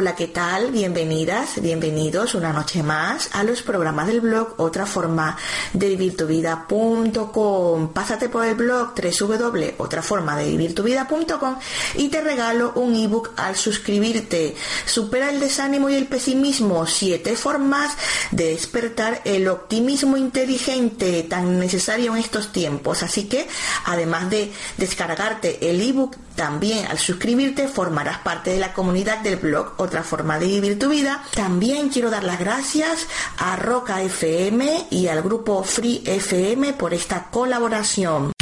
Hola, ¿qué tal? Bienvenidas, bienvenidos una noche más a los programas del blog Otra forma de vivir. Pásate por el blog www.otraformadevivir y te regalo un ebook al suscribirte. Supera el desánimo y el pesimismo. Siete formas de despertar el optimismo inteligente tan necesario en estos tiempos. Así que, además de descargarte el ebook, también al suscribirte formarás parte de la comunidad del blog Otra forma de vivir tu vida. También quiero dar las gracias a Roca FM y al grupo Free FM por esta colaboración.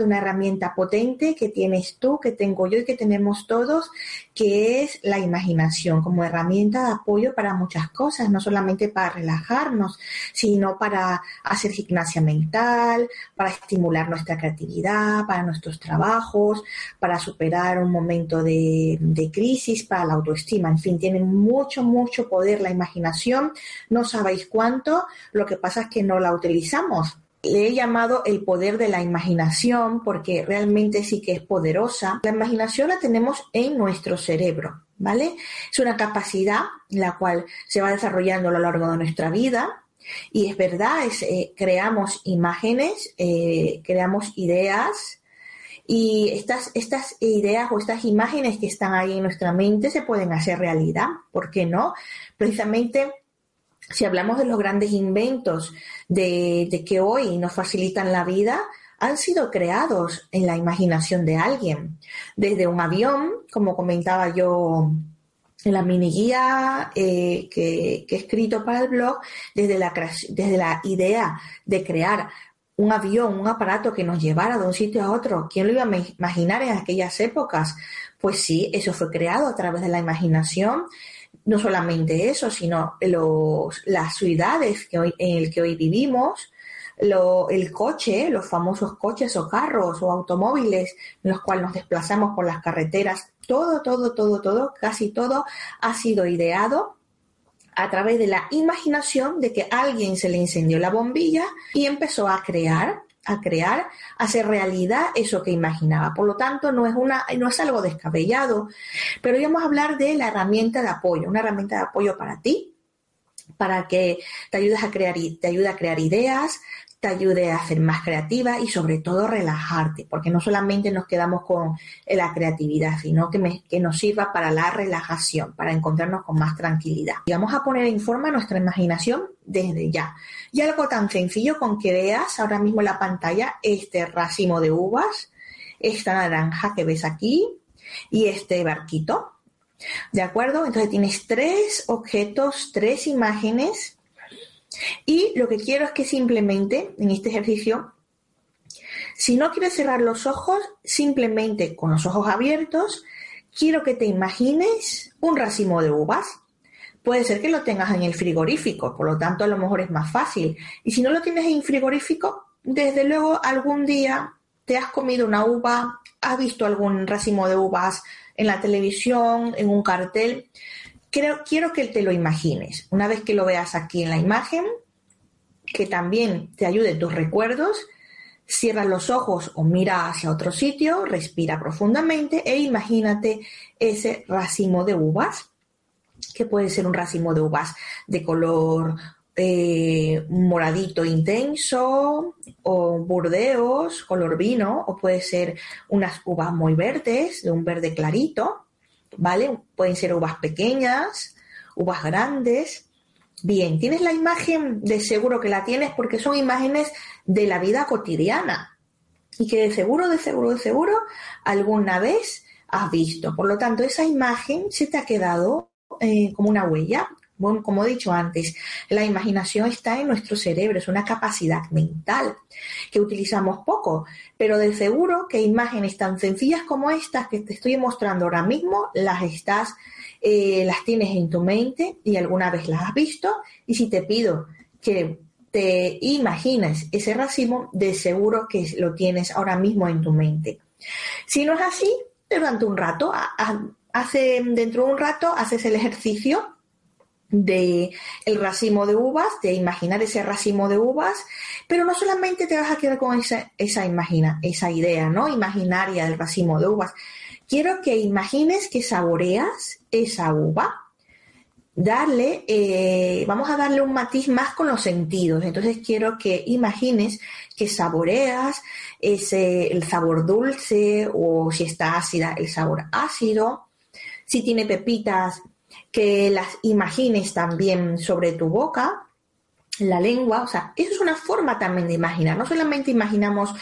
De una herramienta potente que tienes tú, que tengo yo y que tenemos todos, que es la imaginación como herramienta de apoyo para muchas cosas, no solamente para relajarnos, sino para hacer gimnasia mental, para estimular nuestra creatividad, para nuestros trabajos, para superar un momento de, de crisis, para la autoestima. En fin, tiene mucho, mucho poder la imaginación. No sabéis cuánto, lo que pasa es que no la utilizamos le he llamado el poder de la imaginación porque realmente sí que es poderosa. La imaginación la tenemos en nuestro cerebro, ¿vale? Es una capacidad la cual se va desarrollando a lo largo de nuestra vida. Y es verdad, es, eh, creamos imágenes, eh, creamos ideas, y estas, estas ideas o estas imágenes que están ahí en nuestra mente se pueden hacer realidad. ¿Por qué no? Precisamente si hablamos de los grandes inventos de, que hoy nos facilitan la vida, han sido creados en la imaginación de alguien. Desde un avión, como comentaba yo en la mini guía eh, que, he escrito para el blog, desde la, desde la idea de crear un avión, un aparato que nos llevara de un sitio a otro. ¿Quién lo iba a imaginar en aquellas épocas? Pues sí, eso fue creado a través de la imaginación no solamente eso, sino los, las ciudades que hoy, en el que hoy vivimos, lo, el coche, los famosos coches o carros o automóviles en los cuales nos desplazamos por las carreteras, todo, todo, todo, todo, casi todo ha sido ideado a través de la imaginación de que alguien se le encendió la bombilla y empezó a crear a crear, a hacer realidad eso que imaginaba. Por lo tanto, no es, una, no es algo descabellado, pero hoy vamos a hablar de la herramienta de apoyo, una herramienta de apoyo para ti, para que te ayudes a crear, te ayude a crear ideas, te ayude a ser más creativa y sobre todo relajarte, porque no solamente nos quedamos con la creatividad, sino que, que nos sirva para la relajación, para encontrarnos con más tranquilidad. Y vamos a poner en forma nuestra imaginación desde ya. Y algo tan sencillo con que veas ahora mismo en la pantalla este racimo de uvas, esta naranja que ves aquí y este barquito. ¿De acuerdo? Entonces tienes tres objetos, tres imágenes y lo que quiero es que simplemente en este ejercicio, si no quieres cerrar los ojos, simplemente con los ojos abiertos, quiero que te imagines un racimo de uvas. Puede ser que lo tengas en el frigorífico, por lo tanto a lo mejor es más fácil. Y si no lo tienes en el frigorífico, desde luego algún día te has comido una uva, has visto algún racimo de uvas en la televisión, en un cartel quiero que te lo imagines. Una vez que lo veas aquí en la imagen, que también te ayude tus recuerdos, cierra los ojos o mira hacia otro sitio, respira profundamente e imagínate ese racimo de uvas, que puede ser un racimo de uvas de color eh, moradito intenso o burdeos, color vino, o puede ser unas uvas muy verdes, de un verde clarito ¿vale? Pueden ser uvas pequeñas, uvas grandes. Bien, tienes la imagen, de seguro que la tienes porque son imágenes de la vida cotidiana y que de seguro, de seguro, de seguro alguna vez has visto. Por lo tanto, esa imagen se te ha quedado eh, como una huella bueno, como he dicho antes, la imaginación está en nuestro cerebro, es una capacidad mental que utilizamos poco, pero de seguro que imágenes tan sencillas como estas que te estoy mostrando ahora mismo las estás eh, las tienes en tu mente y alguna vez las has visto. Y si te pido que te imagines ese racimo, de seguro que lo tienes ahora mismo en tu mente. Si no es así, durante un rato, hace, dentro de un rato haces el ejercicio de el racimo de uvas, de imaginar ese racimo de uvas, pero no solamente te vas a quedar con esa, esa, imagina, esa idea, ¿no? Imaginaria del racimo de uvas. Quiero que imagines que saboreas esa uva, darle, eh, vamos a darle un matiz más con los sentidos. Entonces quiero que imagines que saboreas ese, el sabor dulce o si está ácida, el sabor ácido. Si tiene pepitas, que las imagines también sobre tu boca, la lengua, o sea, eso es una forma también de imaginar. No solamente imaginamos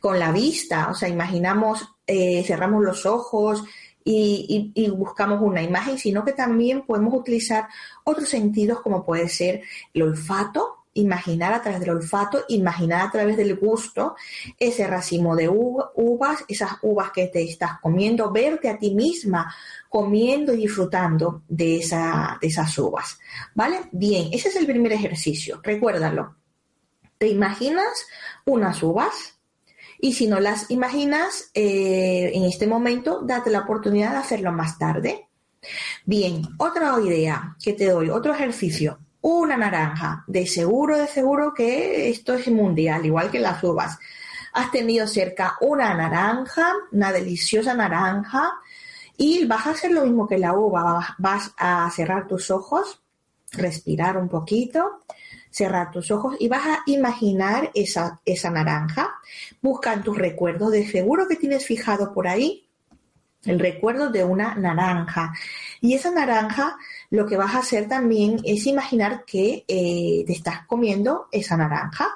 con la vista, o sea, imaginamos, eh, cerramos los ojos y, y, buscamos una imagen, sino que también podemos utilizar otros sentidos como puede ser el olfato, imaginar a través del olfato, imaginar a través del gusto ese racimo de uvas, esas uvas que te estás comiendo, verte a ti misma comiendo y disfrutando de, esa, de esas uvas. ¿Vale? Bien, ese es el primer ejercicio, recuérdalo. Te imaginas unas uvas y si no las imaginas eh, en este momento, date la oportunidad de hacerlo más tarde. Bien, otra idea que te doy, otro ejercicio una naranja. De seguro, de seguro que esto es mundial, igual que las uvas. Has tenido cerca una naranja, una deliciosa naranja, y vas a hacer lo mismo que la uva. Vas a cerrar tus ojos, respirar un poquito, cerrar tus ojos y vas a imaginar esa, esa naranja. Busca en tus recuerdos, de seguro que tienes fijado por ahí el recuerdo de una naranja. Y esa naranja lo que vas a hacer también es imaginar que eh, te estás comiendo esa naranja.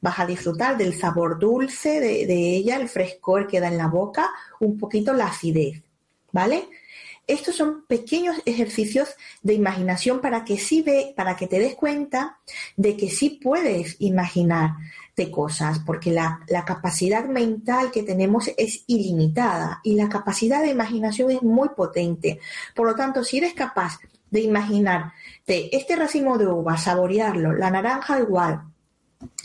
Vas a disfrutar del sabor dulce de, ella, el frescor que da en la boca, un poquito la acidez, ¿vale? Estos son pequeños ejercicios de imaginación para que sí ve, para que te des cuenta de que sí puedes imaginar de cosas, porque la, la, capacidad mental que tenemos es ilimitada y la capacidad de imaginación es muy potente. Por lo tanto, si eres capaz de imaginar de este racimo de uva, saborearlo, la naranja igual,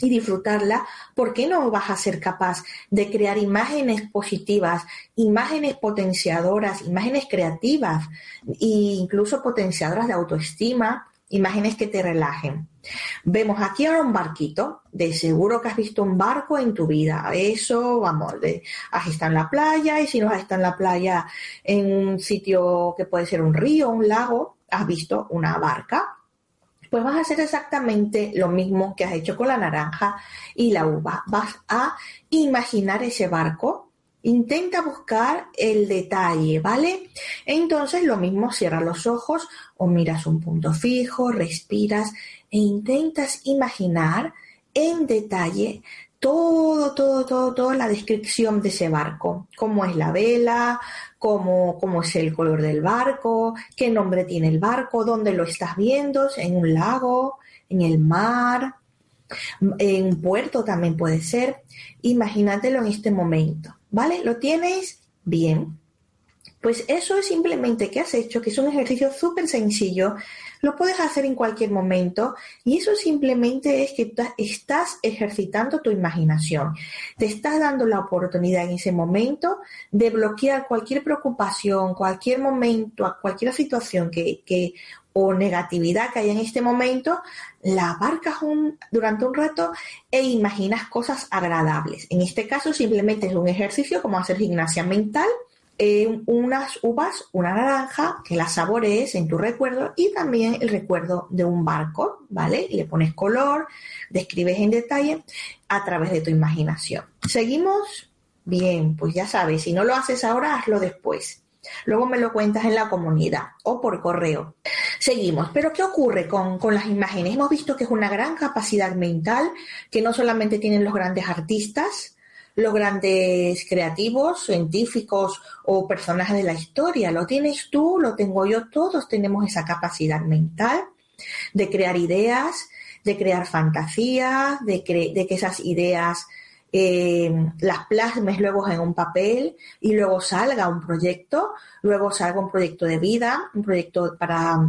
y disfrutarla, ¿por qué no vas a ser capaz de crear imágenes positivas, imágenes potenciadoras, imágenes creativas e incluso potenciadoras de autoestima, imágenes que te relajen? Vemos aquí ahora un barquito, de seguro que has visto un barco en tu vida, eso, vamos, de, has estado en la playa y si no has estado en la playa en un sitio que puede ser un río, un lago, has visto una barca, pues vas a hacer exactamente lo mismo que has hecho con la naranja y la uva. Vas a imaginar ese barco, intenta buscar el detalle, ¿vale? Entonces lo mismo, cierra los ojos o miras un punto fijo, respiras e intentas imaginar en detalle todo, todo, todo, toda la descripción de ese barco. Cómo es la vela, cómo, cómo es el color del barco, qué nombre tiene el barco, dónde lo estás viendo, en un lago, en el mar, en un puerto también puede ser. Imagínatelo en este momento, ¿vale? ¿Lo tienes? Bien. Pues eso es simplemente que has hecho, que es un ejercicio súper sencillo lo puedes hacer en cualquier momento y eso simplemente es que estás ejercitando tu imaginación. Te estás dando la oportunidad en ese momento de bloquear cualquier preocupación, cualquier momento, cualquier situación que, o negatividad que haya en este momento, la abarcas un, durante un rato e imaginas cosas agradables. En este caso simplemente es un ejercicio como hacer gimnasia mental unas uvas, una naranja, que la sabores en tu recuerdo y también el recuerdo de un barco, ¿vale? Le pones color, describes en detalle a través de tu imaginación. ¿Seguimos? Bien, pues ya sabes, si no lo haces ahora, hazlo después. Luego me lo cuentas en la comunidad o por correo. Seguimos. Pero ¿qué ocurre con, con, las imágenes? Hemos visto que es una gran capacidad mental que no solamente tienen los grandes artistas, los grandes creativos, científicos o personajes de la historia. Lo tienes tú, lo tengo yo, todos tenemos esa capacidad mental de crear ideas, de crear fantasías, de, de que esas ideas eh, las plasmes luego en un papel y luego salga un proyecto, luego salga un proyecto de vida, un proyecto para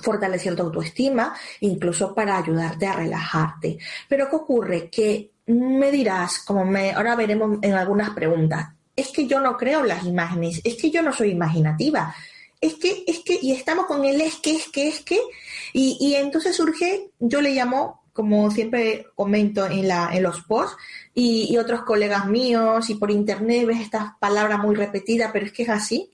fortalecer tu autoestima, incluso para ayudarte a relajarte. Pero ¿qué ocurre? Que me dirás, como me, ahora veremos en algunas preguntas, es que yo no creo en las imágenes, es que yo no soy imaginativa, es que, es que, y estamos con el es que, es que, es que, y, y entonces surge, yo le llamo, como siempre comento en, la, en los posts, y, otros colegas míos, y por internet ves estas palabras muy repetidas, pero es que es así,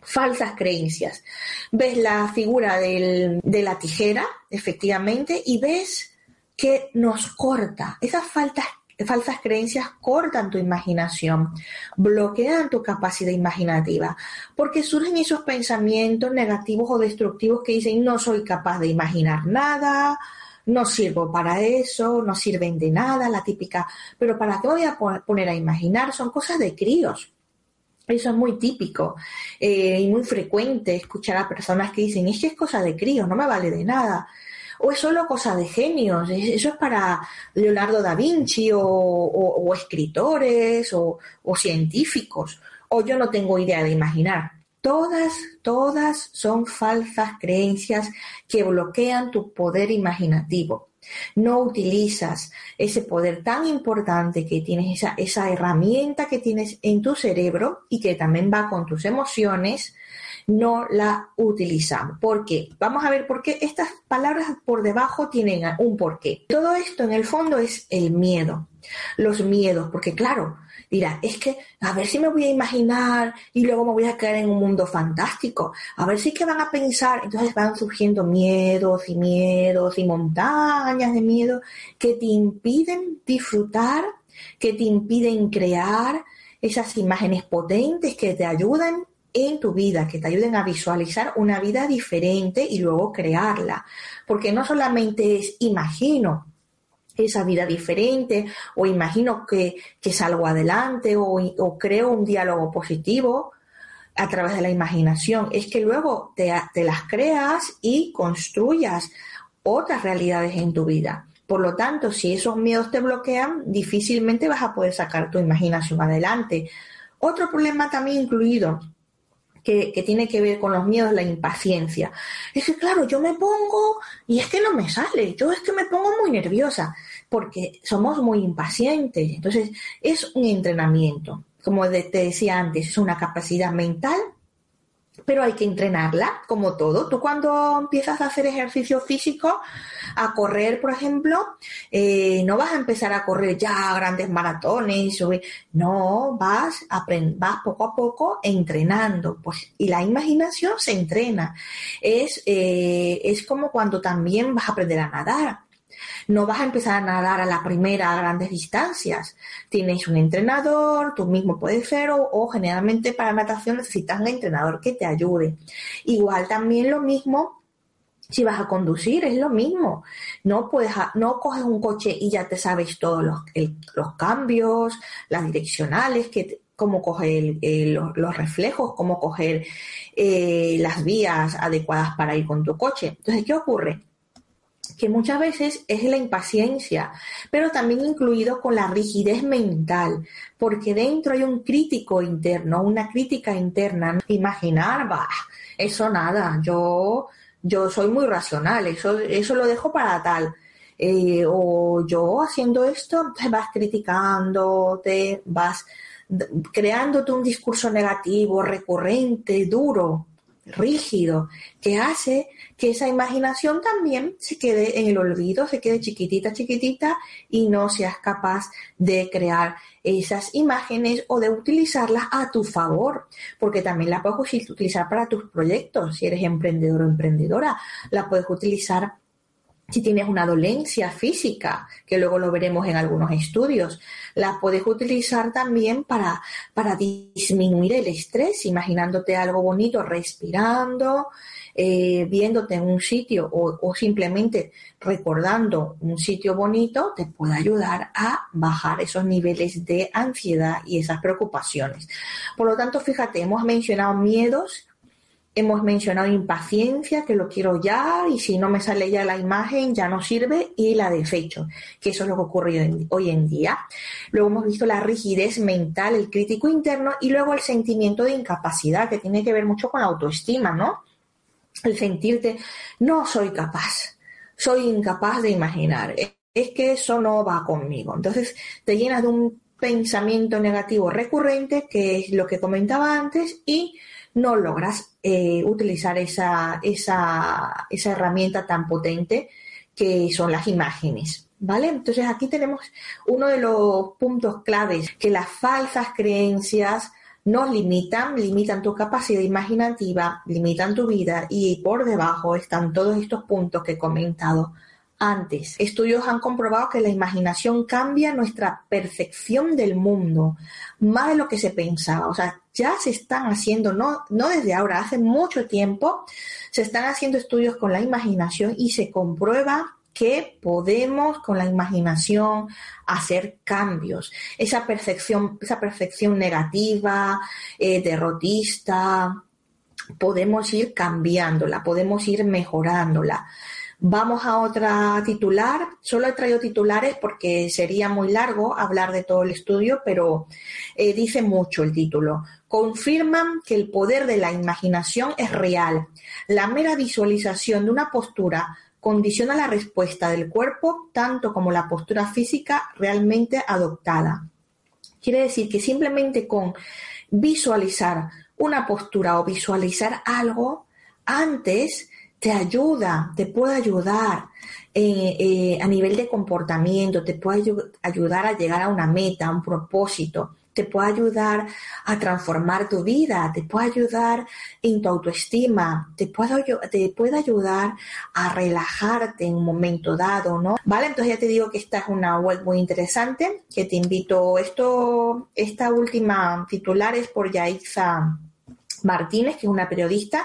falsas creencias. Ves la figura de la tijera, efectivamente, y ves que nos corta. Esas faltas, falsas creencias cortan tu imaginación, bloquean tu capacidad imaginativa, porque surgen esos pensamientos negativos o destructivos que dicen no soy capaz de imaginar nada, no sirvo para eso, no sirven de nada, la típica, pero ¿para qué voy a poner a imaginar? Son cosas de críos. Eso es muy típico eh, y muy frecuente escuchar a personas que dicen, es que es cosa de críos, no me vale de nada o es solo cosa de genios, eso es para Leonardo da Vinci o, escritores o, o científicos, o yo no tengo idea de imaginar. Todas, todas son falsas creencias que bloquean tu poder imaginativo. No utilizas ese poder tan importante que tienes, esa, esa herramienta que tienes en tu cerebro y que también va con tus emociones no la utilizamos. ¿Por qué? Vamos a ver por qué estas palabras por debajo tienen un porqué. Todo esto en el fondo es el miedo, los miedos, porque claro, dirá, es que a ver si me voy a imaginar y luego me voy a caer en un mundo fantástico, a ver si que van a pensar, entonces van surgiendo miedos y miedos y montañas de miedo que te impiden disfrutar, que te impiden crear esas imágenes potentes que te ayudan en tu vida, que te ayuden a visualizar una vida diferente y luego crearla. Porque no solamente es imagino esa vida diferente o imagino que, salgo adelante o, creo un diálogo positivo a través de la imaginación, es que luego te, te las creas y construyas otras realidades en tu vida. Por lo tanto, si esos miedos te bloquean, difícilmente vas a poder sacar tu imaginación adelante. Otro problema también incluido que, tiene que ver con los miedos, la impaciencia. Es que, claro, yo me pongo y es que no me sale, yo es que me pongo muy nerviosa, porque somos muy impacientes. Entonces, es un entrenamiento. Como te decía antes, es una capacidad mental pero hay que entrenarla, como todo. Tú cuando empiezas a hacer ejercicio físico, a correr, por ejemplo, eh, no vas a empezar a correr ya grandes maratones, no, vas, vas poco a poco entrenando, pues, y la imaginación se entrena. Es, eh, es como cuando también vas a aprender a nadar. No vas a empezar a nadar a la primera a grandes distancias. Tienes un entrenador, tú mismo puedes ser o, generalmente para natación necesitas un entrenador que te ayude. Igual también lo mismo si vas a conducir, es lo mismo. No puedes, no coges un coche y ya te sabes todos los, los cambios, las direccionales, que, cómo coger los, reflejos, cómo coger eh, las vías adecuadas para ir con tu coche. Entonces, ¿qué ocurre? Que muchas veces es la impaciencia, pero también incluido con la rigidez mental, porque dentro hay un crítico interno, una crítica interna. Imaginar, va, eso nada, yo, yo soy muy racional, eso, eso lo dejo para tal. Eh, o yo haciendo esto, te vas criticando, te vas creándote un discurso negativo, recurrente, duro, rígido, que hace que esa imaginación también se quede en el olvido, se quede chiquitita, chiquitita y no seas capaz de crear esas imágenes o de utilizarlas a tu favor, porque también la puedes utilizar para tus proyectos, si eres emprendedor o emprendedora, la puedes utilizar si tienes una dolencia física, que luego lo veremos en algunos estudios, la puedes utilizar también para, para disminuir el estrés, imaginándote algo bonito, respirando, eh, viéndote en un sitio o, o, simplemente recordando un sitio bonito, te puede ayudar a bajar esos niveles de ansiedad y esas preocupaciones. Por lo tanto, fíjate, hemos mencionado miedos hemos mencionado impaciencia, que lo quiero ya, y si no me sale ya la imagen, ya no sirve, y la desecho, que eso es lo que ocurre hoy en día. Luego hemos visto la rigidez mental, el crítico interno, y luego el sentimiento de incapacidad, que tiene que ver mucho con la autoestima, ¿no? El sentirte, no soy capaz, soy incapaz de imaginar, es que eso no va conmigo. Entonces te llenas de un pensamiento negativo recurrente, que es lo que comentaba antes, y no logras eh, utilizar esa, esa, esa herramienta tan potente que son las imágenes. ¿Vale? Entonces aquí tenemos uno de los puntos claves, que las falsas creencias nos limitan, limitan tu capacidad imaginativa, limitan tu vida y por debajo están todos estos puntos que he comentado antes. Estudios han comprobado que la imaginación cambia nuestra percepción del mundo, más de lo que se pensaba. O sea, ya se están haciendo, no, no desde ahora, hace mucho tiempo, se están haciendo estudios con la imaginación y se comprueba que podemos con la imaginación hacer cambios. Esa percepción, esa percepción negativa, eh, derrotista, podemos ir cambiándola, podemos ir mejorándola. Vamos a otra titular. Solo he traído titulares porque sería muy largo hablar de todo el estudio, pero eh, dice mucho el título. Confirman que el poder de la imaginación es real. La mera visualización de una postura condiciona la respuesta del cuerpo tanto como la postura física realmente adoptada. Quiere decir que simplemente con visualizar una postura o visualizar algo antes te ayuda, te puede ayudar eh, eh, a nivel de comportamiento, te puede ayudar a llegar a una meta, a un propósito, te puede ayudar a transformar tu vida, te puede ayudar en tu autoestima, te puede, te puede ayudar a relajarte en un momento dado, ¿no? Vale, entonces ya te digo que esta es una web muy interesante, que te invito, esto, esta última titular es por Yaiza Martínez, que es una periodista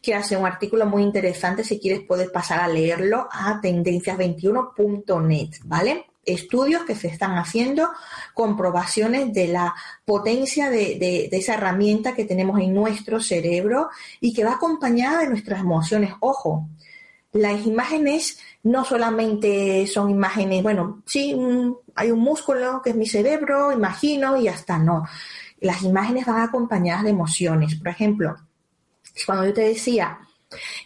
que hace un artículo muy interesante. Si quieres, puedes pasar a leerlo a tendencias21.net, ¿vale? Estudios que se están haciendo, comprobaciones de la potencia de, esa herramienta que tenemos en nuestro cerebro y que va acompañada de nuestras emociones. Ojo, las imágenes no solamente son imágenes, bueno, sí, hay un músculo que es mi cerebro, imagino y hasta no. Las imágenes van acompañadas de emociones. Por ejemplo, cuando yo te decía,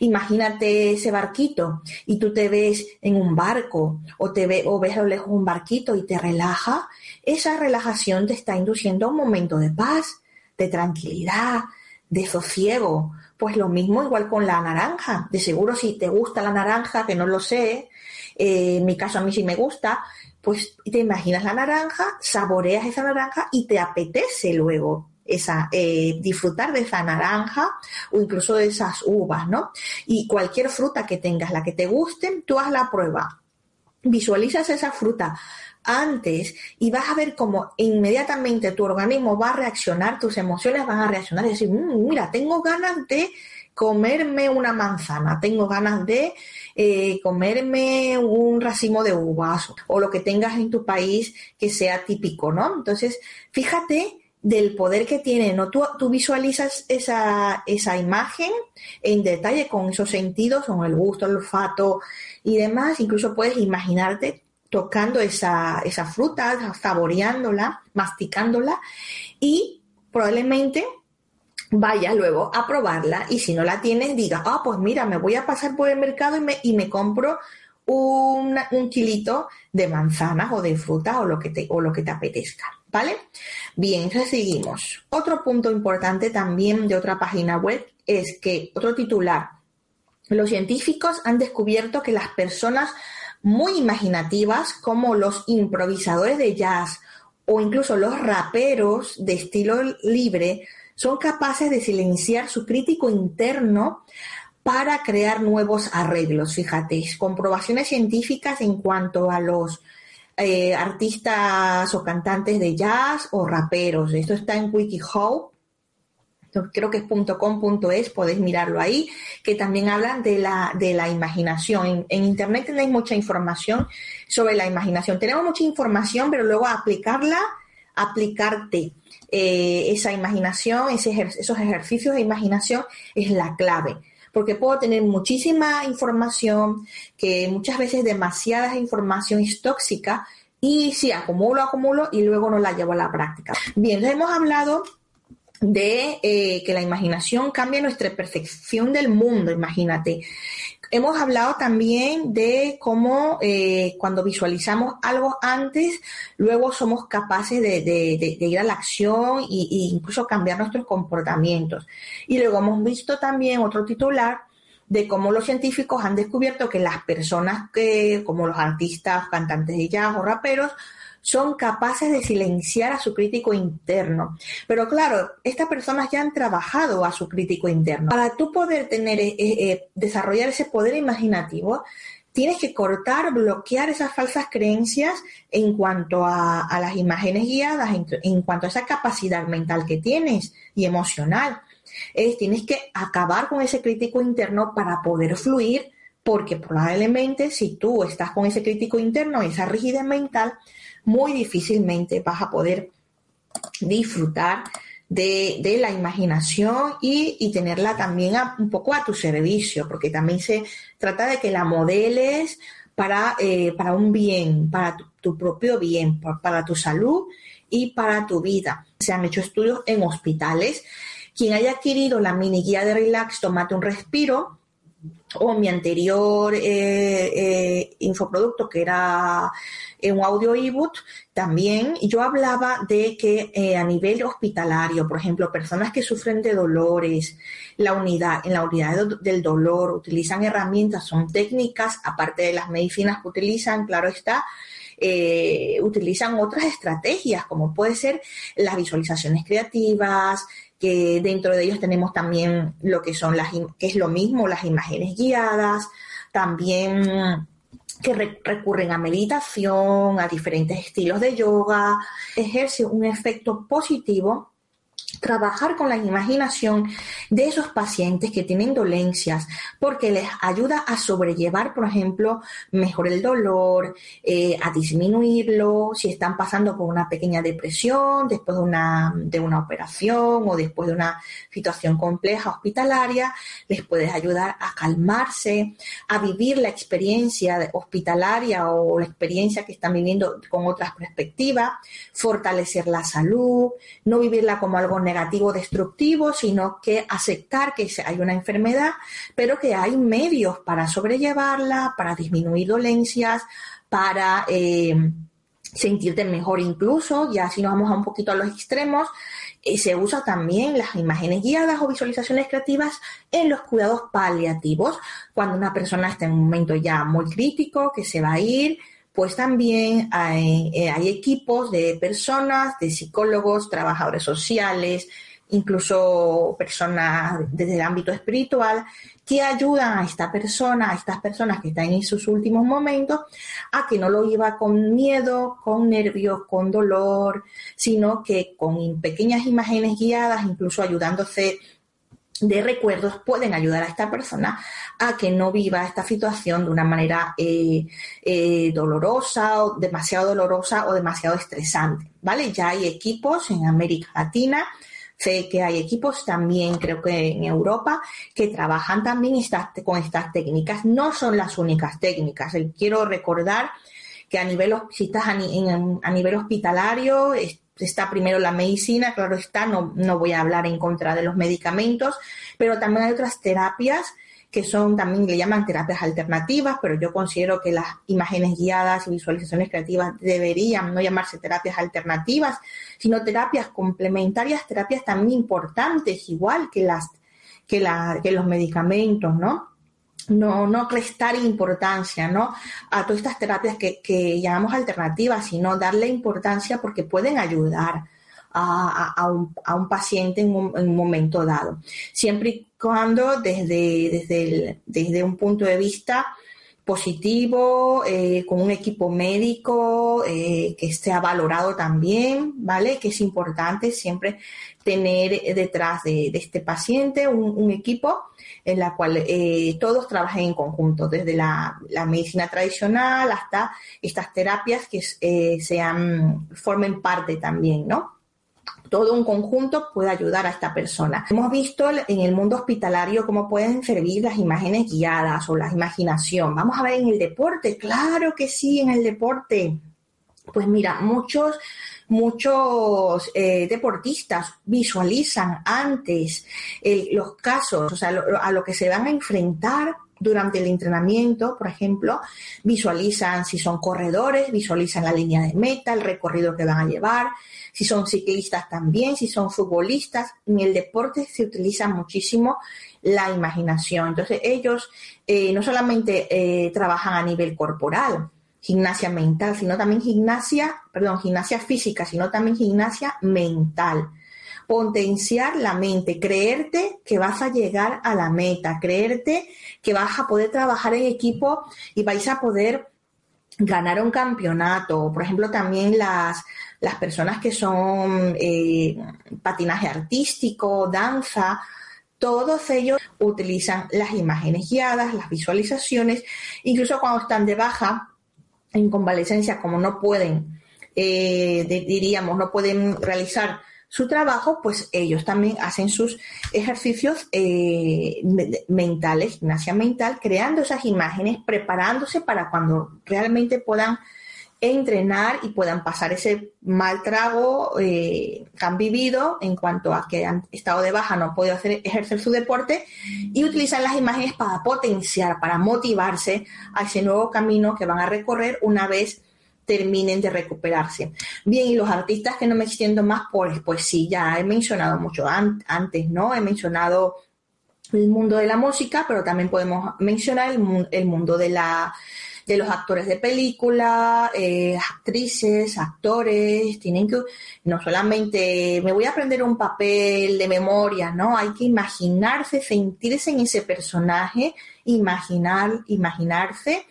imagínate ese barquito y tú te ves en un barco o, te ve, o ves a lo lejos un barquito y te relaja, esa relajación te está induciendo a un momento de paz, de tranquilidad, de sosiego. Pues lo mismo igual con la naranja. De seguro si te gusta la naranja, que no lo sé, eh, en mi caso a mí sí me gusta, pues te imaginas la naranja, saboreas esa naranja y te apetece luego esa, eh, disfrutar de esa naranja o incluso de esas uvas, ¿no? Y cualquier fruta que tengas, la que te guste, tú haz la prueba. Visualizas esa fruta antes y vas a ver cómo inmediatamente tu organismo va a reaccionar, tus emociones van a reaccionar y decir, mm, mira, tengo ganas de comerme una manzana, tengo ganas de eh, comerme un racimo de uvas o lo que tengas en tu país que sea típico, ¿no? Entonces, fíjate del poder que tiene, ¿no? Tú, tú visualizas esa, esa imagen en detalle con esos sentidos, con el gusto, el olfato y demás, incluso puedes imaginarte tocando esa, esa fruta, saboreándola, masticándola y probablemente vaya luego a probarla y si no la tienes diga, ah, pues mira, me voy a pasar por el mercado y me, y me compro un, un kilito de manzanas o de fruta o lo que te, o lo que te apetezca. ¿Vale? Bien, seguimos. Otro punto importante también de otra página web es que, otro titular, los científicos han descubierto que las personas muy imaginativas, como los improvisadores de jazz o incluso los raperos de estilo libre, son capaces de silenciar su crítico interno para crear nuevos arreglos. Fíjate, comprobaciones científicas en cuanto a los eh, artistas o cantantes de jazz o raperos. Esto está en WikiHow, creo que es .com.es, podéis mirarlo ahí, que también hablan de la, de la imaginación. En, Internet tenéis mucha información sobre la imaginación. Tenemos mucha información, pero luego aplicarla, aplicarte eh, esa imaginación, esos ejercicios de imaginación es la clave. Porque puedo tener muchísima información, que muchas veces demasiada información es tóxica, y si acumulo, acumulo y luego no la llevo a la práctica. Bien, hemos hablado de eh, que la imaginación cambia nuestra percepción del mundo, imagínate. Hemos hablado también de cómo eh, cuando visualizamos algo antes, luego somos capaces de, ir a la acción e incluso cambiar nuestros comportamientos. Y luego hemos visto también otro titular de cómo los científicos han descubierto que las personas que, como los artistas, cantantes de jazz o raperos, son capaces de silenciar a su crítico interno. Pero claro, estas personas ya han trabajado a su crítico interno. Para tú poder tener, eh, eh, desarrollar ese poder imaginativo, tienes que cortar, bloquear esas falsas creencias en cuanto a, las imágenes guiadas, en, cuanto a esa capacidad mental que tienes y emocional. Es, tienes que acabar con ese crítico interno para poder fluir, porque probablemente si tú estás con ese crítico interno, esa rigidez mental, muy difícilmente vas a poder disfrutar de, la imaginación y, tenerla también un poco a tu servicio, porque también se trata de que la modeles para, eh, para un bien, para tu, propio bien, para tu salud y para tu vida. Se han hecho estudios en hospitales. Quien haya adquirido la mini guía de relax, tomate un respiro, o mi anterior eh, eh, infoproducto que era eh, un audio ebook, también yo hablaba de que a nivel hospitalario, por ejemplo, personas que sufren de dolores, la unidad, en la unidad del dolor utilizan herramientas, son técnicas, aparte de las medicinas que utilizan, claro está, utilizan otras estrategias, como puede ser las visualizaciones creativas, que dentro de ellos tenemos también lo que son las, que es lo mismo, las imágenes guiadas, también que recurren a meditación, a diferentes estilos de yoga, ejerce un efecto positivo trabajar con la imaginación de esos pacientes que tienen dolencias, porque les ayuda a sobrellevar, por ejemplo, mejor el dolor, eh, a disminuirlo, si están pasando por una pequeña depresión después de una, de una operación o después de una situación compleja hospitalaria, les puedes ayudar a calmarse, a vivir la experiencia hospitalaria o la experiencia que están viviendo con otras perspectivas, fortalecer la salud, no vivirla como algo negativo destructivo, sino que aceptar que hay una enfermedad, pero que hay medios para sobrellevarla, para disminuir dolencias, para eh, sentirte mejor incluso, ya si nos vamos a un poquito a los extremos, eh, se usa también las imágenes guiadas o visualizaciones creativas en los cuidados paliativos, cuando una persona está en un momento ya muy crítico, que se va a ir, pues también eh, hay, equipos de personas, de psicólogos, trabajadores sociales, incluso personas desde el ámbito espiritual, que ayudan a esta persona, a estas personas que están en sus últimos momentos, a que no lo lleva con miedo, con nervios, con dolor, sino que con pequeñas imágenes guiadas, incluso ayudándose de recuerdos pueden ayudar a esta persona a que no viva esta situación de una manera eh, eh, dolorosa o demasiado dolorosa o demasiado estresante, ¿vale? Ya hay equipos en América Latina, sé que hay equipos también, creo que en Europa, que trabajan también con estas técnicas. No son las únicas técnicas. Quiero recordar que a nivel, si estás a nivel hospitalario, está primero la medicina, claro está, no, no voy a hablar en contra de los medicamentos, pero también hay otras terapias que son también le llaman terapias alternativas, pero yo considero que las imágenes guiadas y visualizaciones creativas deberían no llamarse terapias alternativas, sino terapias complementarias, terapias también importantes, igual que las que, la, que los medicamentos, ¿no? No, no restar importancia ¿no? a todas estas terapias que, llamamos alternativas, sino darle importancia porque pueden ayudar a, un, paciente en un, momento dado. Siempre y cuando desde, desde, desde un punto de vista positivo, eh, con un equipo médico eh, que esté valorado también, ¿vale? Que es importante siempre tener detrás de, este paciente un, equipo en la cual eh, todos trabajen en conjunto, desde la, medicina tradicional hasta estas terapias que sean, formen parte también, ¿no? Todo un conjunto puede ayudar a esta persona. Hemos visto en el mundo hospitalario cómo pueden servir las imágenes guiadas o la imaginación. Vamos a ver en el deporte, claro que sí, en el deporte. Pues mira, muchos muchos eh, deportistas visualizan antes los casos, o sea, a lo que se van a enfrentar durante el entrenamiento, por ejemplo, visualizan si son corredores, visualizan la línea de meta, el recorrido que van a llevar, si son ciclistas también, si son futbolistas. En el deporte se utiliza muchísimo la imaginación. Entonces ellos eh, no solamente eh, trabajan a nivel corporal, gimnasia mental, sino también gimnasia, perdón, gimnasia física, sino también gimnasia mental potenciar la mente, creerte que vas a llegar a la meta, creerte que vas a poder trabajar en equipo y vais a poder ganar un campeonato. Por ejemplo, también las, las personas que son eh, patinaje artístico, danza, todos ellos utilizan las imágenes guiadas, las visualizaciones, incluso cuando están de baja, en convalecencia, como no pueden, eh, diríamos, no pueden realizar su trabajo, pues ellos también hacen sus ejercicios eh, mentales, gimnasia mental, creando esas imágenes, preparándose para cuando realmente puedan entrenar y puedan pasar ese mal trago eh, que han vivido en cuanto a que han estado de baja, no han podido hacer, ejercer su deporte y utilizan las imágenes para potenciar, para motivarse a ese nuevo camino que van a recorrer una vez terminen de recuperarse. Bien, y los artistas que no me extiendo más, pues, pues sí, ya he mencionado mucho antes, ¿no? He mencionado el mundo de la música, pero también podemos mencionar el, mundo de la de los actores de película, eh, actrices, actores, tienen que, no solamente me voy a aprender un papel de memoria, ¿no? Hay que imaginarse, sentirse en ese personaje, imaginar, imaginarse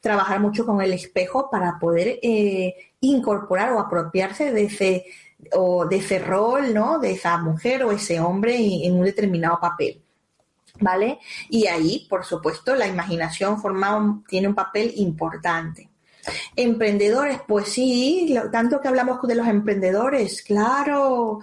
trabajar mucho con el espejo para poder eh, incorporar o apropiarse de ese, o de ese rol, ¿no? De esa mujer o ese hombre en, un determinado papel. ¿Vale? Y ahí, por supuesto, la imaginación forma tiene un papel importante. Emprendedores, pues sí, tanto que hablamos de los emprendedores, claro,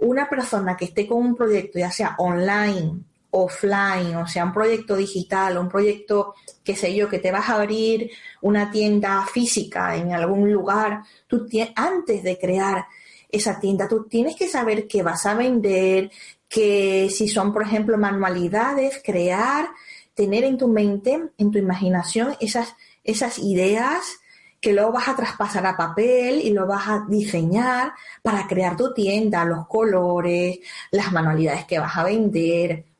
una persona que esté con un proyecto, ya sea online offline, o sea, un proyecto digital, un proyecto, qué sé yo, que te vas a abrir una tienda física en algún lugar, tú antes de crear esa tienda, tú tienes que saber qué vas a vender, que si son, por ejemplo, manualidades, crear, tener en tu mente, en tu imaginación, esas, esas ideas que luego vas a traspasar a papel y lo vas a diseñar para crear tu tienda, los colores, las manualidades que vas a vender,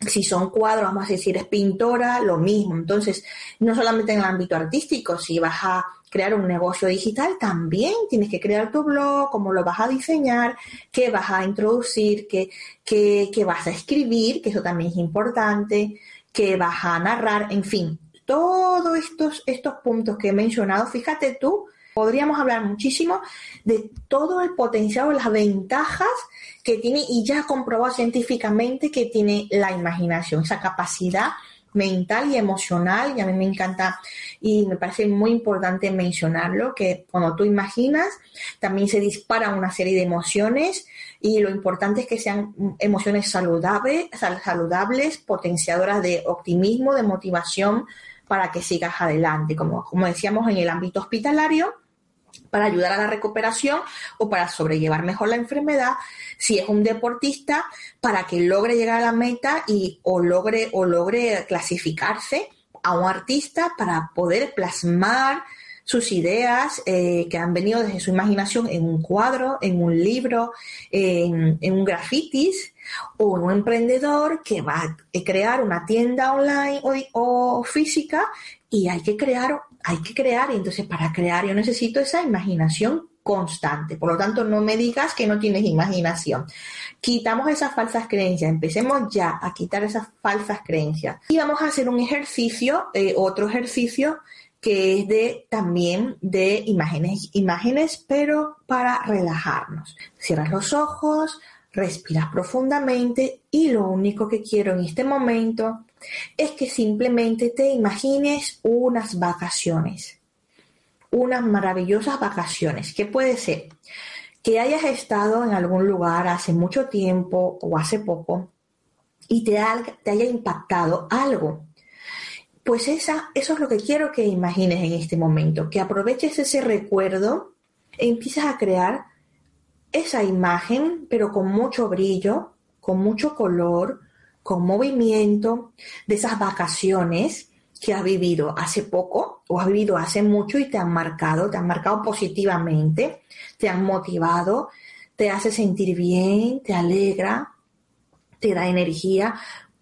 si son cuadros, vamos a decir, es pintora, lo mismo. Entonces, no solamente en el ámbito artístico, si vas a crear un negocio digital, también tienes que crear tu blog, cómo lo vas a diseñar, qué vas a introducir, qué, qué, vas a escribir, que eso también es importante, qué vas a narrar, en fin, todos estos, estos puntos que he mencionado, fíjate tú, podríamos hablar muchísimo de todo el potencial las ventajas que tiene y ya comprobado científicamente que tiene la imaginación, esa capacidad mental y emocional, y a mí me encanta y me parece muy importante mencionarlo, que cuando tú imaginas, también se dispara una serie de emociones y lo importante es que sean emociones saludables, saludables potenciadoras de optimismo, de motivación para que sigas adelante. Como, como decíamos en el ámbito hospitalario, para ayudar a la recuperación o para sobrellevar mejor la enfermedad, si es un deportista, para que logre llegar a la meta y o logre o logre clasificarse a un artista para poder plasmar sus ideas eh, que han venido desde su imaginación en un cuadro, en un libro, en, un grafitis, o un emprendedor que va a crear una tienda online o, o física y hay que crear hay que crear y entonces para crear yo necesito esa imaginación constante. Por lo tanto, no me digas que no tienes imaginación. Quitamos esas falsas creencias, empecemos ya a quitar esas falsas creencias. Y vamos a hacer un ejercicio, eh, otro ejercicio que es de también de imágenes, imágenes, pero para relajarnos. Cierras los ojos, respiras profundamente y lo único que quiero en este momento es que simplemente te imagines unas vacaciones, unas maravillosas vacaciones, que puede ser que hayas estado en algún lugar hace mucho tiempo o hace poco y te, haya impactado algo. Pues eso es lo que quiero que imagines en este momento, que aproveches ese recuerdo e empieces a crear esa imagen, pero con mucho brillo, con mucho color, con movimiento, de esas vacaciones que has vivido hace poco o has vivido hace mucho y te han marcado, te han marcado positivamente, te han motivado, te hace sentir bien, te alegra, te da energía.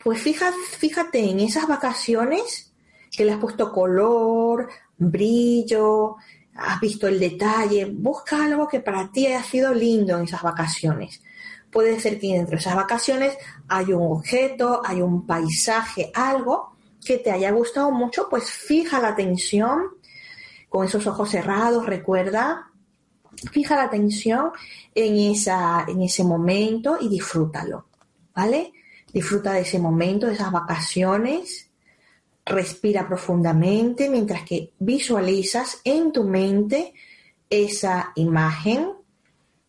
Pues fíjate, fíjate en esas vacaciones que le has puesto color, brillo, has visto el detalle, busca algo que para ti haya sido lindo en esas vacaciones. Puede ser que dentro de esas vacaciones hay un objeto, hay un paisaje, algo que te haya gustado mucho, pues fija la atención con esos ojos cerrados, recuerda, fija la atención en, esa, en ese momento y disfrútalo, ¿vale? Disfruta de ese momento, de esas vacaciones, respira profundamente mientras que visualizas en tu mente esa imagen,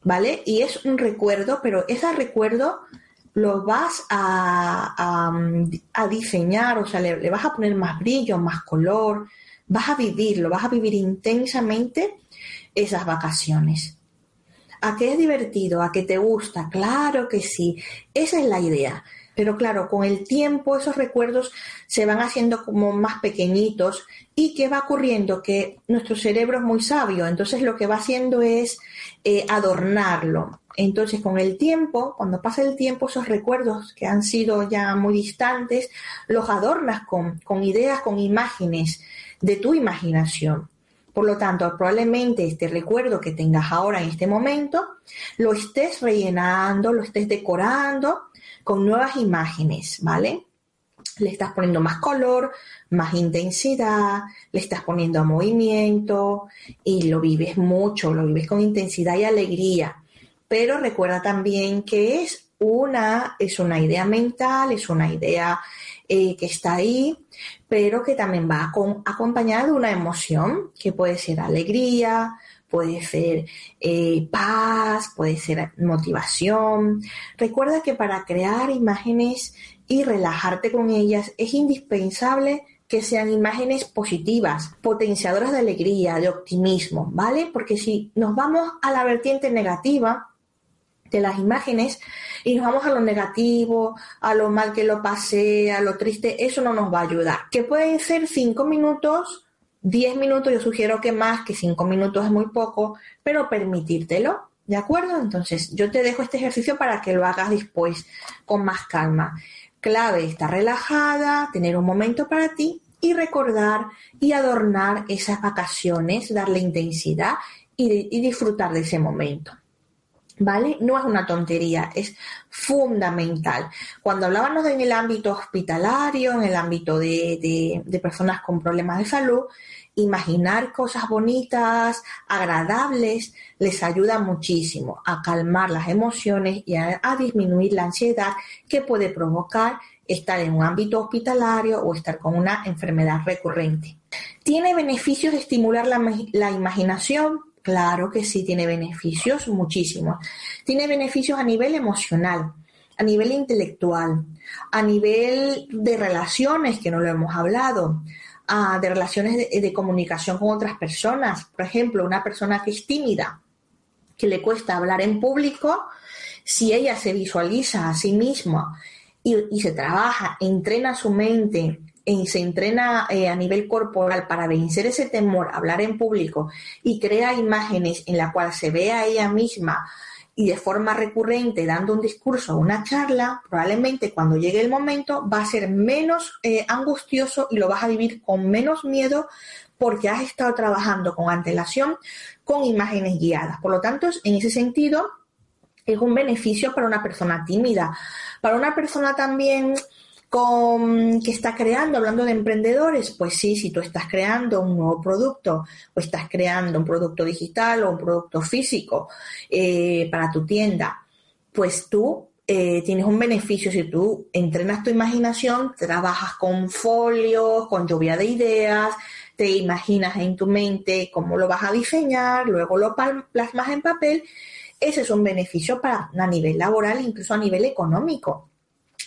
¿vale? Y es un recuerdo, pero ese recuerdo lo vas a, a, diseñar, o sea, le, vas a poner más brillo, más color, vas a vivirlo, vas a vivir intensamente esas vacaciones. ¿A qué es divertido? ¿A qué te gusta? Claro que sí. Esa es la idea. Pero claro, con el tiempo esos recuerdos se van haciendo como más pequeñitos y ¿qué va ocurriendo? Que nuestro cerebro es muy sabio, entonces lo que va haciendo es eh, adornarlo. Entonces con el tiempo, cuando pasa el tiempo, esos recuerdos que han sido ya muy distantes, los adornas con, con ideas, con imágenes de tu imaginación. Por lo tanto, probablemente este recuerdo que tengas ahora en este momento, lo estés rellenando, lo estés decorando con nuevas imágenes, ¿vale? Le estás poniendo más color, más intensidad, le estás poniendo movimiento y lo vives mucho, lo vives con intensidad y alegría. Pero recuerda también que es una, es una idea mental, es una idea eh, que está ahí, pero que también va acompañada de una emoción, que puede ser alegría, puede ser eh, paz, puede ser motivación. Recuerda que para crear imágenes y relajarte con ellas es indispensable que sean imágenes positivas, potenciadoras de alegría, de optimismo, ¿vale? Porque si nos vamos a la vertiente negativa de las imágenes y nos vamos a lo negativo, a lo mal que lo pasé, a lo triste, eso no nos va a ayudar. Que pueden ser cinco minutos 10 minutos, yo sugiero que más, que 5 minutos es muy poco, pero permitírtelo, ¿de acuerdo? Entonces, yo te dejo este ejercicio para que lo hagas después con más calma. Clave, estar relajada, tener un momento para ti y recordar y adornar esas vacaciones, darle intensidad y, y disfrutar de ese momento. ¿Vale? No es una tontería, es fundamental. Cuando hablábamos en el ámbito hospitalario, en el ámbito de, de, personas con problemas de salud, imaginar cosas bonitas, agradables, les ayuda muchísimo a calmar las emociones y a, disminuir la ansiedad que puede provocar estar en un ámbito hospitalario o estar con una enfermedad recurrente. Tiene beneficios estimular la, la imaginación, Claro que sí, tiene beneficios, muchísimos. Tiene beneficios a nivel emocional, a nivel intelectual, a nivel de relaciones, que no lo hemos hablado, de relaciones de, comunicación con otras personas. Por ejemplo, una persona que es tímida, que le cuesta hablar en público, si ella se visualiza a sí misma y, y se trabaja, entrena su mente y se entrena eh, a nivel corporal para vencer ese temor hablar en público y crea imágenes en la cual se ve a ella misma y de forma recurrente dando un discurso o una charla, probablemente cuando llegue el momento va a ser menos eh, angustioso y lo vas a vivir con menos miedo porque has estado trabajando con antelación con imágenes guiadas. Por lo tanto, en ese sentido, es un beneficio para una persona tímida. Para una persona también que está creando, hablando de emprendedores, pues sí, si tú estás creando un nuevo producto o estás creando un producto digital o un producto físico eh, para tu tienda, pues tú eh, tienes un beneficio si tú entrenas tu imaginación, trabajas con folios, con lluvia de ideas, te imaginas en tu mente cómo lo vas a diseñar, luego lo plasmas en papel ese es un beneficio para a nivel laboral, incluso a nivel económico.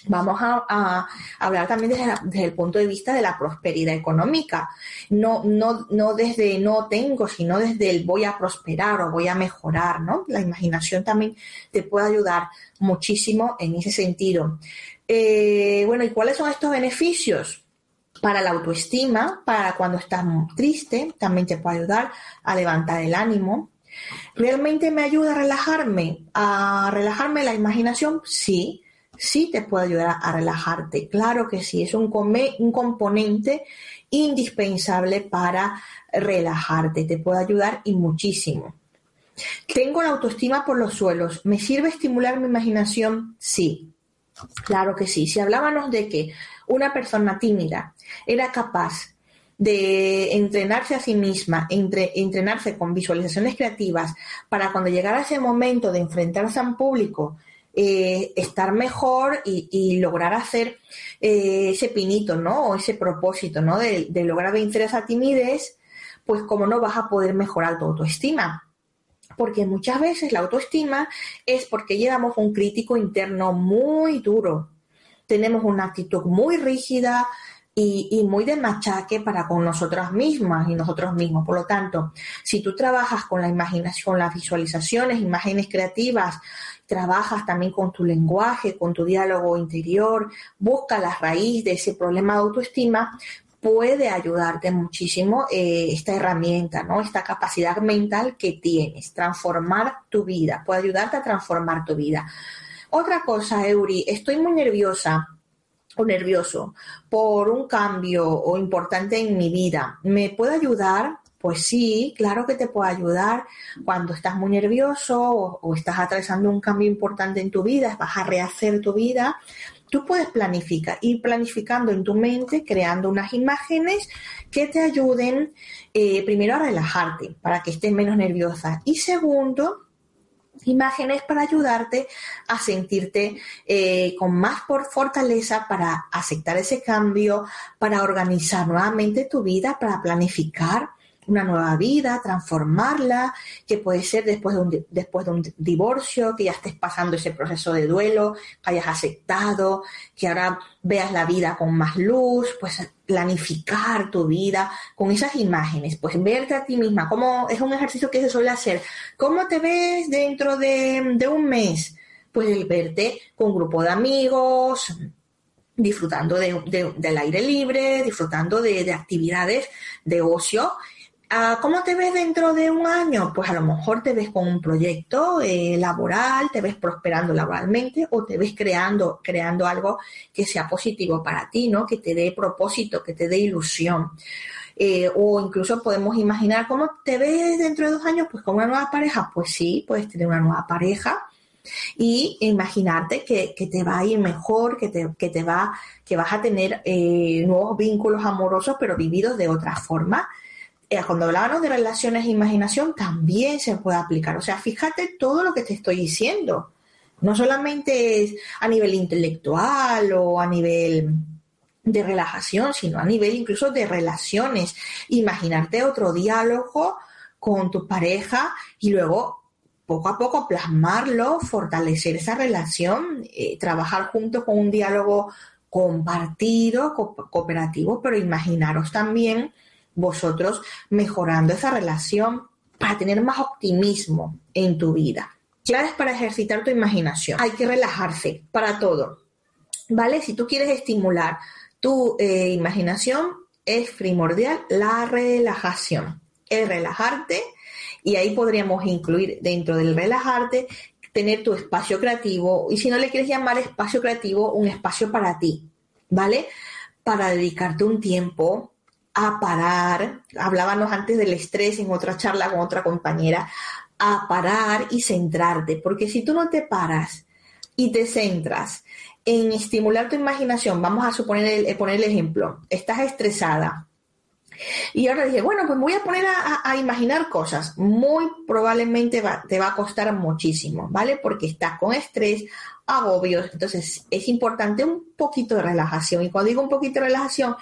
Vamos a, hablar también desde, el punto de vista de la prosperidad económica. No, no, no desde no tengo, sino desde el voy a prosperar o voy a mejorar, ¿no? La imaginación también te puede ayudar muchísimo en ese sentido. Eh, bueno, ¿y cuáles son estos beneficios? Para la autoestima, para cuando estás triste, también te puede ayudar a levantar el ánimo. ¿Realmente me ayuda a relajarme? ¿A relajarme la imaginación? Sí sí te puede ayudar a relajarte. Claro que sí, es un, un componente indispensable para relajarte, te puede ayudar y muchísimo. ¿Tengo la autoestima por los suelos? ¿Me sirve estimular mi imaginación? Sí, claro que sí. Si hablábamos de que una persona tímida era capaz de entrenarse a sí misma, entre, entrenarse con visualizaciones creativas para cuando llegara ese momento de enfrentarse a un público eh, estar mejor y, lograr hacer eh, ese pinito, ¿no? O ese propósito, ¿no? De, lograr vencer esa timidez, pues como no vas a poder mejorar tu autoestima. Porque muchas veces la autoestima es porque llevamos un crítico interno muy duro. Tenemos una actitud muy rígida, y, muy de machaque para con nosotras mismas y nosotros mismos. Por lo tanto, si tú trabajas con la imaginación, las visualizaciones, imágenes creativas trabajas también con tu lenguaje, con tu diálogo interior, busca la raíz de ese problema de autoestima, puede ayudarte muchísimo eh, esta herramienta, ¿no? Esta capacidad mental que tienes, transformar tu vida, puede ayudarte a transformar tu vida. Otra cosa, Euri, estoy muy nerviosa o nervioso por un cambio o importante en mi vida. ¿Me puede ayudar pues sí, claro que te puede ayudar cuando estás muy nervioso o, estás atravesando un cambio importante en tu vida, vas a rehacer tu vida. Tú puedes planificar, ir planificando en tu mente, creando unas imágenes que te ayuden eh, primero a relajarte para que estés menos nerviosa y segundo, imágenes para ayudarte a sentirte eh, con más fortaleza para aceptar ese cambio, para organizar nuevamente tu vida, para planificar una nueva vida, transformarla, que puede ser después de, un, después de un divorcio, que ya estés pasando ese proceso de duelo, que hayas aceptado, que ahora veas la vida con más luz, pues planificar tu vida con esas imágenes, pues verte a ti misma, como es un ejercicio que se suele hacer, ¿cómo te ves dentro de, un mes? Pues el verte con un grupo de amigos, disfrutando del aire libre, disfrutando de, de, actividades de ocio ¿Cómo te ves dentro de un año? Pues a lo mejor te ves con un proyecto eh, laboral, te ves prosperando laboralmente o te ves creando, creando algo que sea positivo para ti, ¿no? Que te dé propósito, que te dé ilusión. Eh, o incluso podemos imaginar cómo te ves dentro de dos años, pues con una nueva pareja. Pues sí, puedes tener una nueva pareja y imaginarte que, te va a ir mejor, que te, que te va, que vas a tener eh, nuevos vínculos amorosos, pero vividos de otra forma cuando hablábamos de relaciones e imaginación, también se puede aplicar. O sea, fíjate todo lo que te estoy diciendo. No solamente es a nivel intelectual o a nivel de relajación, sino a nivel incluso de relaciones. Imaginarte otro diálogo con tu pareja y luego poco a poco plasmarlo, fortalecer esa relación, eh, trabajar juntos con un diálogo compartido, cooperativo, pero imaginaros también vosotros mejorando esa relación para tener más optimismo en tu vida. Claves para ejercitar tu imaginación. Hay que relajarse para todo. ¿Vale? Si tú quieres estimular tu eh, imaginación, es primordial la relajación. El relajarte, y ahí podríamos incluir dentro del relajarte, tener tu espacio creativo, y si no le quieres llamar espacio creativo, un espacio para ti, ¿vale? Para dedicarte un tiempo a parar, hablábamos antes del estrés en otra charla con otra compañera, a parar y centrarte, porque si tú no te paras y te centras en estimular tu imaginación, vamos a suponer el, poner el ejemplo, estás estresada, y ahora dije, bueno, pues voy a poner a, imaginar cosas. Muy probablemente te va a costar muchísimo, ¿vale? Porque estás con estrés, agobios. Entonces es importante un poquito de relajación. Y cuando digo un poquito de relajación,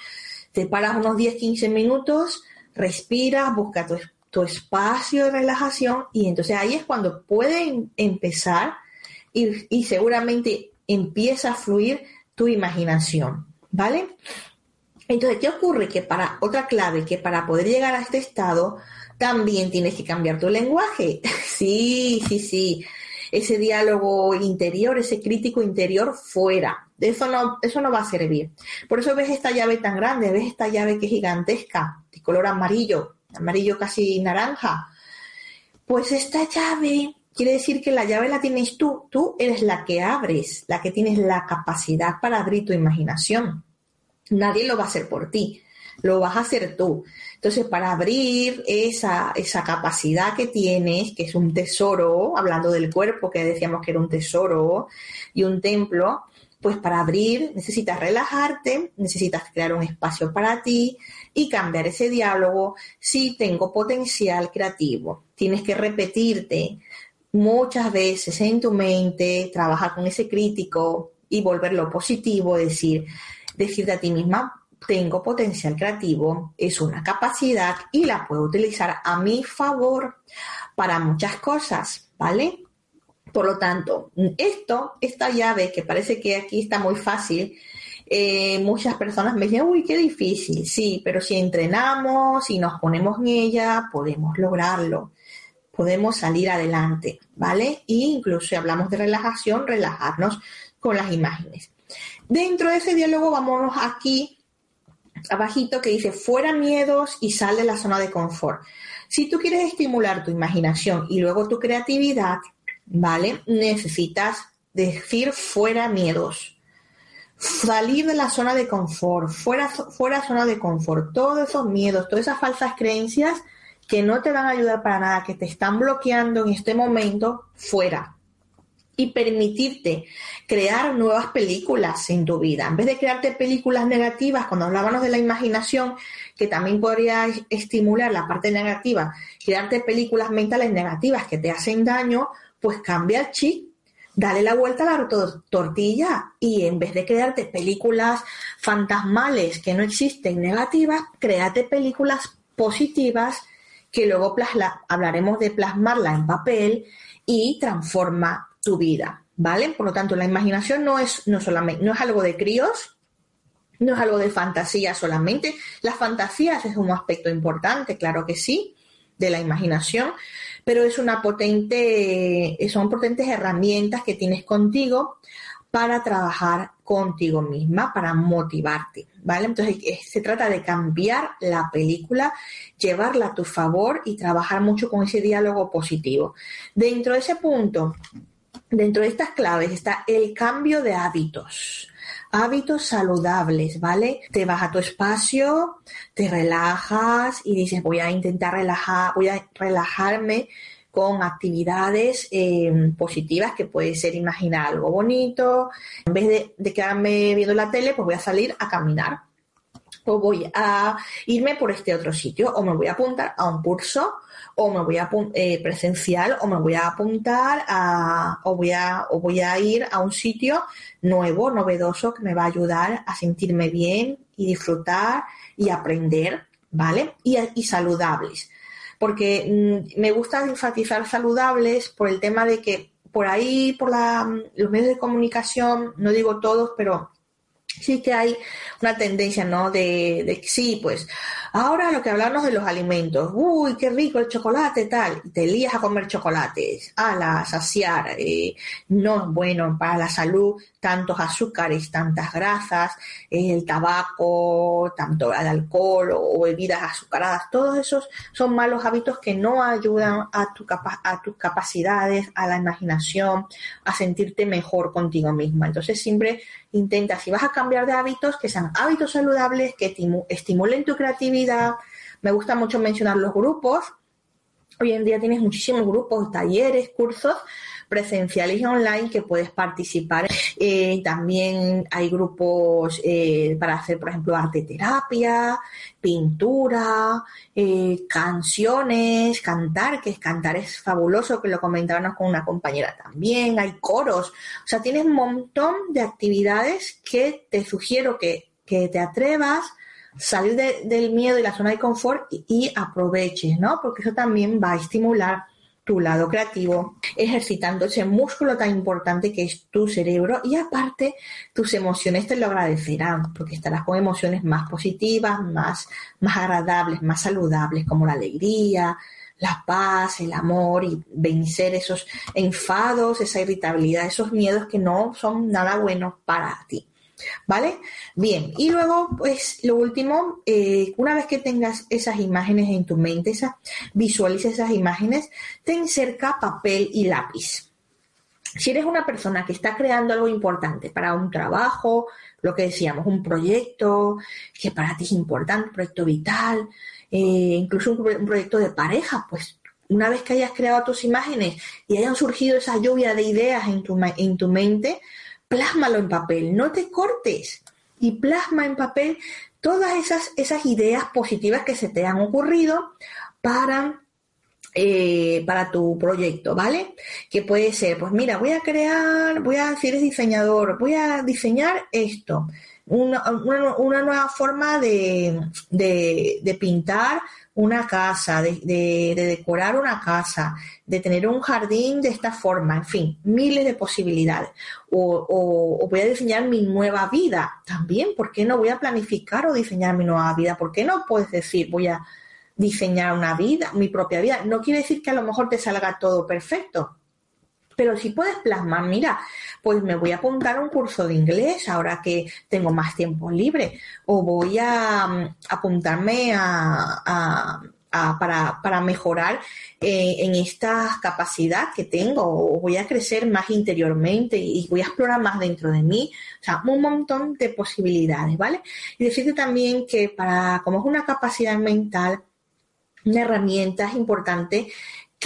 te paras unos 10, 15 minutos, respiras, busca tu, tu espacio de relajación y entonces ahí es cuando puede empezar y, y seguramente empieza a fluir tu imaginación, ¿vale? Entonces, ¿qué ocurre? Que para otra clave, que para poder llegar a este estado, también tienes que cambiar tu lenguaje. Sí, sí, sí. Ese diálogo interior, ese crítico interior fuera. Eso no, eso no va a servir. Por eso ves esta llave tan grande, ves esta llave que es gigantesca, de color amarillo, amarillo casi naranja. Pues esta llave quiere decir que la llave la tienes tú. Tú eres la que abres, la que tienes la capacidad para abrir tu imaginación. Nadie lo va a hacer por ti, lo vas a hacer tú. Entonces, para abrir esa, esa capacidad que tienes, que es un tesoro, hablando del cuerpo, que decíamos que era un tesoro y un templo, pues para abrir necesitas relajarte, necesitas crear un espacio para ti y cambiar ese diálogo si tengo potencial creativo. Tienes que repetirte muchas veces en tu mente, trabajar con ese crítico y volverlo positivo, decir, decirte a ti misma, tengo potencial creativo, es una capacidad y la puedo utilizar a mi favor para muchas cosas, ¿vale? Por lo tanto, esto, esta llave que parece que aquí está muy fácil, eh, muchas personas me dicen, uy, qué difícil, sí, pero si entrenamos y nos ponemos en ella, podemos lograrlo, podemos salir adelante, ¿vale? E incluso si hablamos de relajación, relajarnos con las imágenes. Dentro de ese diálogo, vámonos aquí abajito que dice fuera miedos y sale de la zona de confort. Si tú quieres estimular tu imaginación y luego tu creatividad, ¿vale? Necesitas decir fuera miedos. Salir de la zona de confort, fuera, fuera zona de confort, todos esos miedos, todas esas falsas creencias que no te van a ayudar para nada, que te están bloqueando en este momento, fuera y permitirte crear nuevas películas en tu vida. En vez de crearte películas negativas, cuando hablábamos de la imaginación, que también podría estimular la parte negativa, crearte películas mentales negativas que te hacen daño, pues cambia el chip, dale la vuelta a la tortilla y en vez de crearte películas fantasmales que no existen negativas, créate películas positivas que luego hablaremos de plasmarla en papel y transforma tu vida, ¿vale? Por lo tanto, la imaginación no es, no solamente, no es algo de críos, no es algo de fantasía solamente. Las fantasías es un aspecto importante, claro que sí, de la imaginación, pero es una potente, son potentes herramientas que tienes contigo para trabajar contigo misma, para motivarte, ¿vale? Entonces se trata de cambiar la película, llevarla a tu favor y trabajar mucho con ese diálogo positivo. Dentro de ese punto, Dentro de estas claves está el cambio de hábitos. Hábitos saludables, ¿vale? Te vas a tu espacio, te relajas y dices, voy a intentar relajar, voy a relajarme con actividades eh, positivas que puede ser imaginar algo bonito. En vez de, de quedarme viendo la tele, pues voy a salir a caminar. O voy a irme por este otro sitio. O me voy a apuntar a un curso o me voy a eh, presencial o me voy a apuntar a, o voy a, o voy a ir a un sitio nuevo, novedoso, que me va a ayudar a sentirme bien y disfrutar y aprender, ¿vale? Y, y saludables. Porque mm, me gusta enfatizar saludables por el tema de que por ahí, por la, los medios de comunicación, no digo todos, pero sí que hay una tendencia, ¿no? De, de sí, pues Ahora lo que hablamos de los alimentos, uy, qué rico el chocolate, tal, te lías a comer chocolates, a la saciar, eh, no es bueno para la salud, tantos azúcares, tantas grasas, el tabaco, tanto el alcohol o bebidas azucaradas, todos esos son malos hábitos que no ayudan a, tu a tus capacidades, a la imaginación, a sentirte mejor contigo misma. Entonces siempre intenta, si vas a cambiar de hábitos, que sean hábitos saludables, que estimulen tu creatividad, me gusta mucho mencionar los grupos. Hoy en día tienes muchísimos grupos, talleres, cursos presenciales y online que puedes participar. Eh, también hay grupos eh, para hacer, por ejemplo, arte terapia, pintura, eh, canciones, cantar, que cantar es fabuloso, que lo comentábamos con una compañera también. Hay coros. O sea, tienes un montón de actividades que te sugiero que, que te atrevas salir del miedo y la zona de confort y, y aproveches, ¿no? Porque eso también va a estimular tu lado creativo, ejercitando ese músculo tan importante que es tu cerebro y aparte tus emociones te lo agradecerán porque estarás con emociones más positivas, más, más agradables, más saludables como la alegría, la paz, el amor y vencer esos enfados, esa irritabilidad, esos miedos que no son nada buenos para ti. ¿Vale? Bien, y luego, pues lo último, eh, una vez que tengas esas imágenes en tu mente, esa, visualiza esas imágenes, ten cerca papel y lápiz. Si eres una persona que está creando algo importante para un trabajo, lo que decíamos, un proyecto que para ti es importante, un proyecto vital, eh, incluso un, proyecto de pareja, pues una vez que hayas creado tus imágenes y hayan surgido esa lluvia de ideas en tu, en tu mente, plásmalo en papel, no te cortes y plasma en papel todas esas, esas ideas positivas que se te han ocurrido para, eh, para tu proyecto, ¿vale? Que puede ser, pues mira, voy a crear, voy a, si eres diseñador, voy a diseñar esto, una, nueva forma de, de pintar una casa, de, decorar una casa, de tener un jardín de esta forma, en fin, miles de posibilidades. O, voy a diseñar mi nueva vida también, ¿por qué no voy a planificar o diseñar mi nueva vida? ¿Por qué no puedes decir voy a diseñar una vida, mi propia vida? No quiere decir que a lo mejor te salga todo perfecto, pero si puedes plasmar, mira, pues me voy a apuntar a un curso de inglés ahora que tengo más tiempo libre, o voy a mm, apuntarme a, para, mejorar eh, en esta capacidad que tengo, o voy a crecer más interiormente y voy a explorar más dentro de mí. O sea, un montón de posibilidades, ¿vale? Y decirte también que para, como es una capacidad mental, una herramienta es importante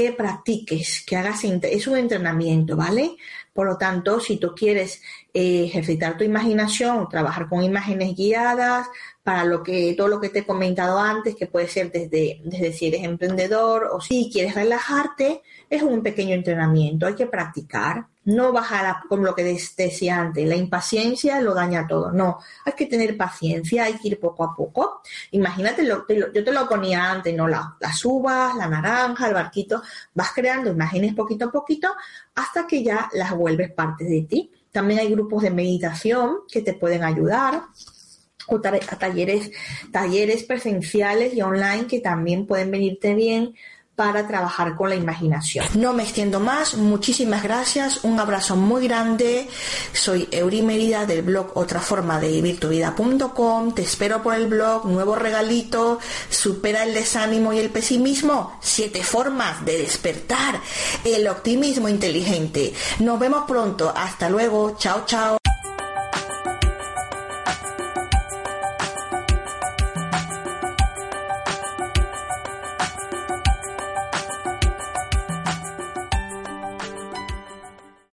que practiques, que hagas, es un entrenamiento, ¿vale? Por lo tanto, si tú quieres ejercitar tu imaginación, trabajar con imágenes guiadas, para lo que, todo lo que te he comentado antes, que puede ser desde, desde si eres emprendedor o si quieres relajarte, es un pequeño entrenamiento, hay que practicar, no bajar con lo que decía antes, la impaciencia lo daña todo, no, hay que tener paciencia, hay que ir poco a poco. Imagínate, yo te lo ponía antes, ¿no? las uvas, la naranja, el barquito, vas creando imágenes poquito a poquito hasta que ya las vuelves parte de ti. También hay grupos de meditación que te pueden ayudar o talleres, talleres presenciales y online que también pueden venirte bien para trabajar con la imaginación. No me extiendo más, muchísimas gracias, un abrazo muy grande. Soy Euri Merida del blog Otra Forma de Vivir Tu Vida.com. Te espero por el blog, nuevo regalito, supera el desánimo y el pesimismo. Siete formas de despertar el optimismo inteligente. Nos vemos pronto, hasta luego, chao, chao.